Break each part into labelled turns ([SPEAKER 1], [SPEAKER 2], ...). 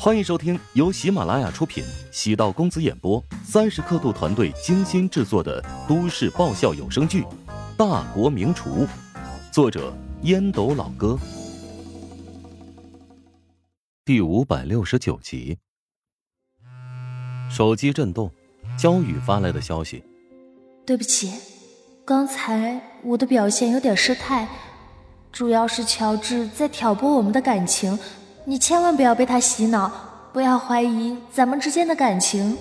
[SPEAKER 1] 欢迎收听由喜马拉雅出品、喜道公子演播、三十刻度团队精心制作的都市爆笑有声剧《大国名厨》，作者烟斗老哥，第五百六十九集。手机震动，焦宇发来的消息：“
[SPEAKER 2] 对不起，刚才我的表现有点失态，主要是乔治在挑拨我们的感情。”你千万不要被他洗脑，不要怀疑咱们之间的感情。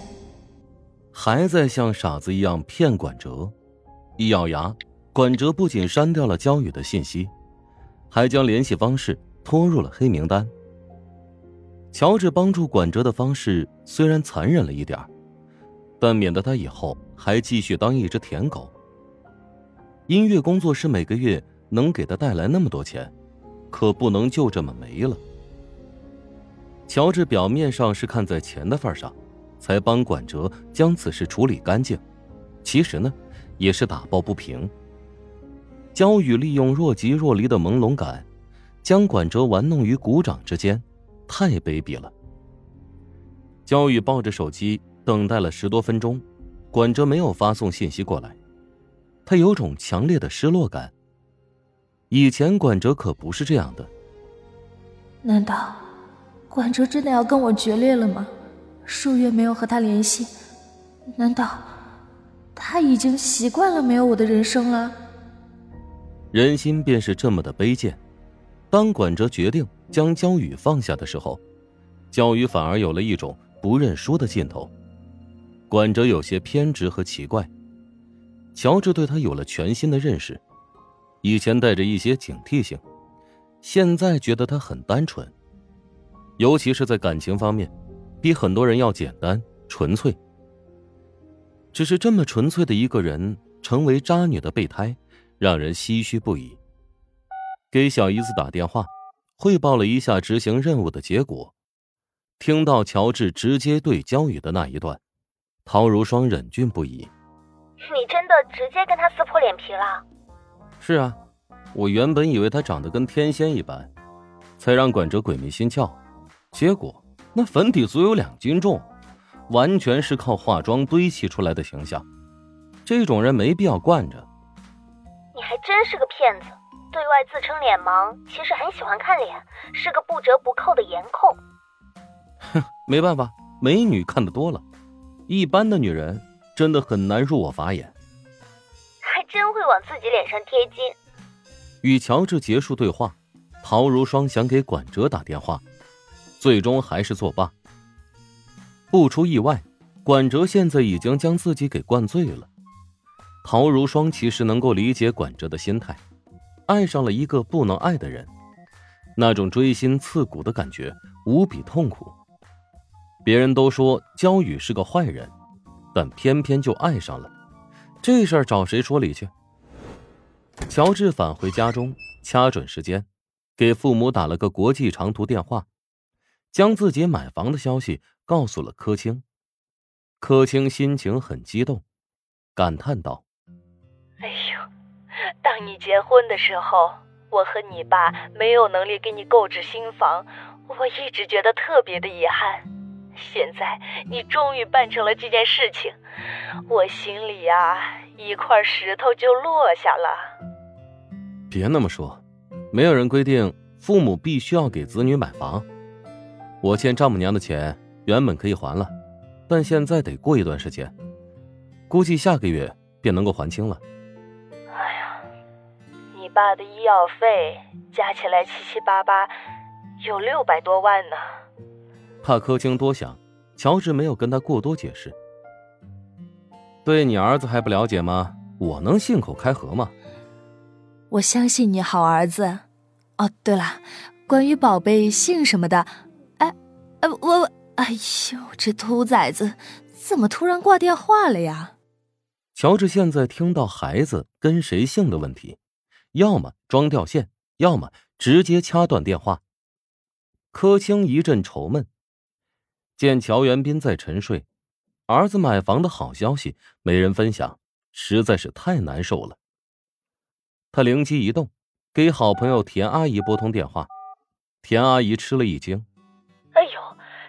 [SPEAKER 1] 还在像傻子一样骗管哲，一咬牙，管哲不仅删掉了焦宇的信息，还将联系方式拖入了黑名单。乔治帮助管哲的方式虽然残忍了一点但免得他以后还继续当一只舔狗。音乐工作室每个月能给他带来那么多钱，可不能就这么没了。乔治表面上是看在钱的份上，才帮管哲将此事处理干净，其实呢，也是打抱不平。焦宇利用若即若离的朦胧感，将管哲玩弄于股掌之间，太卑鄙了。焦宇抱着手机等待了十多分钟，管哲没有发送信息过来，他有种强烈的失落感。以前管哲可不是这样的，
[SPEAKER 2] 难道？管哲真的要跟我决裂了吗？数月没有和他联系，难道他已经习惯了没有我的人生了？
[SPEAKER 1] 人心便是这么的卑贱。当管哲决定将焦宇放下的时候，焦宇反而有了一种不认输的劲头。管哲有些偏执和奇怪，乔治对他有了全新的认识，以前带着一些警惕性，现在觉得他很单纯。尤其是在感情方面，比很多人要简单纯粹。只是这么纯粹的一个人，成为渣女的备胎，让人唏嘘不已。给小姨子打电话，汇报了一下执行任务的结果。听到乔治直接对焦宇的那一段，陶如霜忍俊不已。
[SPEAKER 3] 你真的直接跟他撕破脸皮了？
[SPEAKER 1] 是啊，我原本以为他长得跟天仙一般，才让管哲鬼迷心窍。结果那粉底足有两斤重，完全是靠化妆堆砌出来的形象。这种人没必要惯着。
[SPEAKER 3] 你还真是个骗子，对外自称脸盲，其实很喜欢看脸，是个不折不扣的颜控。
[SPEAKER 1] 哼，没办法，美女看得多了，一般的女人真的很难入我法眼。
[SPEAKER 3] 还真会往自己脸上贴金。
[SPEAKER 1] 与乔治结束对话，陶如霜想给管哲打电话。最终还是作罢。不出意外，管哲现在已经将自己给灌醉了。陶如霜其实能够理解管哲的心态，爱上了一个不能爱的人，那种锥心刺骨的感觉无比痛苦。别人都说焦宇是个坏人，但偏偏就爱上了，这事儿找谁说理去？乔治返回家中，掐准时间，给父母打了个国际长途电话。将自己买房的消息告诉了柯青，柯青心情很激动，感叹道：“
[SPEAKER 4] 哎呦，当你结婚的时候，我和你爸没有能力给你购置新房，我一直觉得特别的遗憾。现在你终于办成了这件事情，我心里呀一块石头就落下了。
[SPEAKER 1] 别那么说，没有人规定父母必须要给子女买房。”我欠丈母娘的钱原本可以还了，但现在得过一段时间，估计下个月便能够还清了。
[SPEAKER 4] 哎呀，你爸的医药费加起来七七八八有六百多万呢。
[SPEAKER 1] 怕柯青多想，乔治没有跟他过多解释。对你儿子还不了解吗？我能信口开河吗？
[SPEAKER 2] 我相信你好儿子。哦，对了，关于宝贝姓什么的。哎，我我，哎呦，这兔崽子怎么突然挂电话了呀？
[SPEAKER 1] 乔治现在听到孩子跟谁姓的问题，要么装掉线，要么直接掐断电话。柯青一阵愁闷，见乔元斌在沉睡，儿子买房的好消息没人分享，实在是太难受了。他灵机一动，给好朋友田阿姨拨通电话。田阿姨吃了一惊。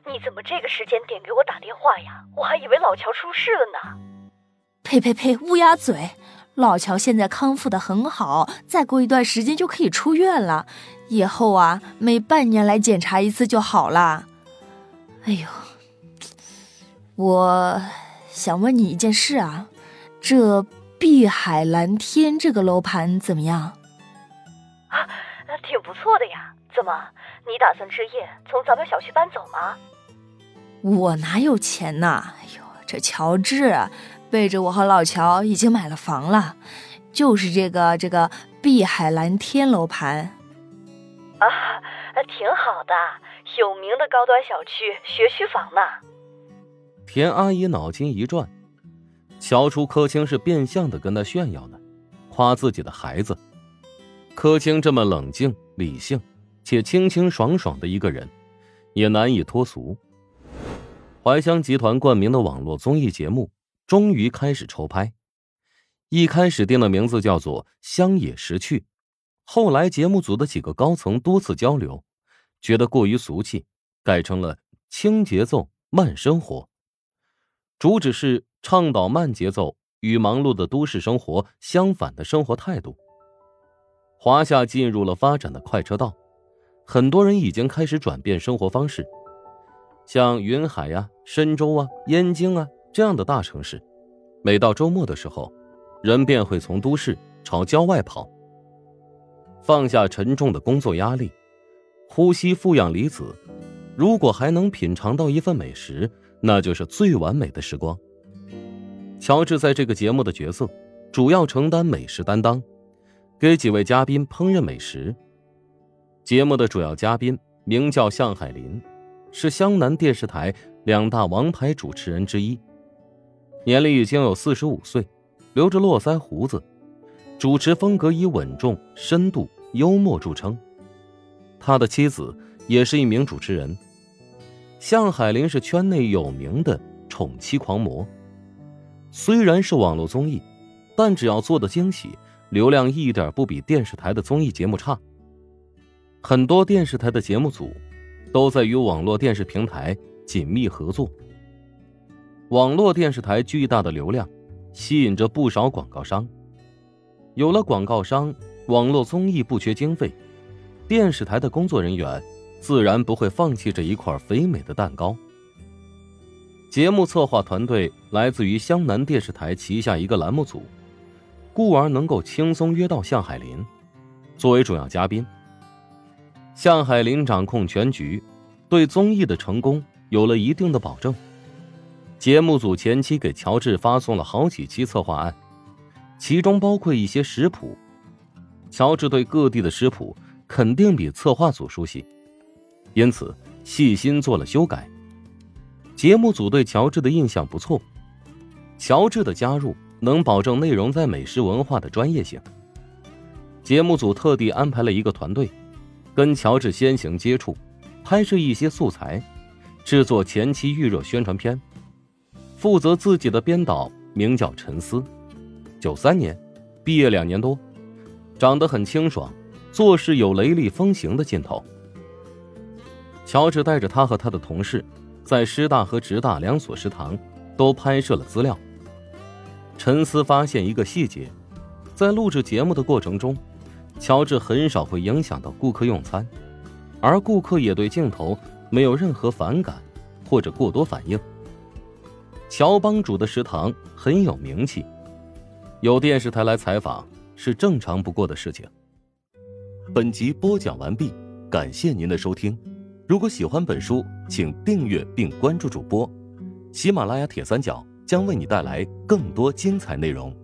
[SPEAKER 4] 你怎么这个时间点给我打电话呀？我还以为老乔出事了呢。
[SPEAKER 2] 呸呸呸！乌鸦嘴！老乔现在康复的很好，再过一段时间就可以出院了。以后啊，每半年来检查一次就好了。哎呦，我想问你一件事啊，这碧海蓝天这个楼盘怎么样？
[SPEAKER 4] 啊，挺不错的呀。怎么，你打算置业从咱们小区搬走吗？
[SPEAKER 2] 我哪有钱呐？哎呦，这乔治背着我和老乔已经买了房了，就是这个这个碧海蓝天楼盘。
[SPEAKER 4] 啊，挺好的，有名的高端小区学区房呢。
[SPEAKER 1] 田阿姨脑筋一转，瞧出柯青是变相的跟他炫耀呢，夸自己的孩子。柯青这么冷静理性。且清清爽爽的一个人，也难以脱俗。怀香集团冠名的网络综艺节目终于开始筹拍，一开始定的名字叫做《乡野识趣》，后来节目组的几个高层多次交流，觉得过于俗气，改成了《轻节奏慢生活》，主旨是倡导慢节奏与忙碌的都市生活相反的生活态度。华夏进入了发展的快车道。很多人已经开始转变生活方式，像云海呀、深州啊、燕京啊这样的大城市，每到周末的时候，人便会从都市朝郊外跑，放下沉重的工作压力，呼吸负氧离子。如果还能品尝到一份美食，那就是最完美的时光。乔治在这个节目的角色，主要承担美食担当，给几位嘉宾烹饪美食。节目的主要嘉宾名叫向海林，是湘南电视台两大王牌主持人之一，年龄已经有四十五岁，留着络腮胡子，主持风格以稳重、深度、幽默著称。他的妻子也是一名主持人。向海林是圈内有名的宠妻狂魔，虽然是网络综艺，但只要做的惊喜，流量一点不比电视台的综艺节目差。很多电视台的节目组都在与网络电视平台紧密合作。网络电视台巨大的流量吸引着不少广告商，有了广告商，网络综艺不缺经费，电视台的工作人员自然不会放弃这一块肥美的蛋糕。节目策划团队来自于湘南电视台旗下一个栏目组，故而能够轻松约到向海林作为主要嘉宾。向海林掌控全局，对综艺的成功有了一定的保证。节目组前期给乔治发送了好几期策划案，其中包括一些食谱。乔治对各地的食谱肯定比策划组熟悉，因此细心做了修改。节目组对乔治的印象不错，乔治的加入能保证内容在美食文化的专业性。节目组特地安排了一个团队。跟乔治先行接触，拍摄一些素材，制作前期预热宣传片。负责自己的编导名叫陈思，九三年，毕业两年多，长得很清爽，做事有雷厉风行的劲头。乔治带着他和他的同事，在师大和职大两所食堂都拍摄了资料。陈思发现一个细节，在录制节目的过程中。乔治很少会影响到顾客用餐，而顾客也对镜头没有任何反感或者过多反应。乔帮主的食堂很有名气，有电视台来采访是正常不过的事情。本集播讲完毕，感谢您的收听。如果喜欢本书，请订阅并关注主播。喜马拉雅铁三角将为你带来更多精彩内容。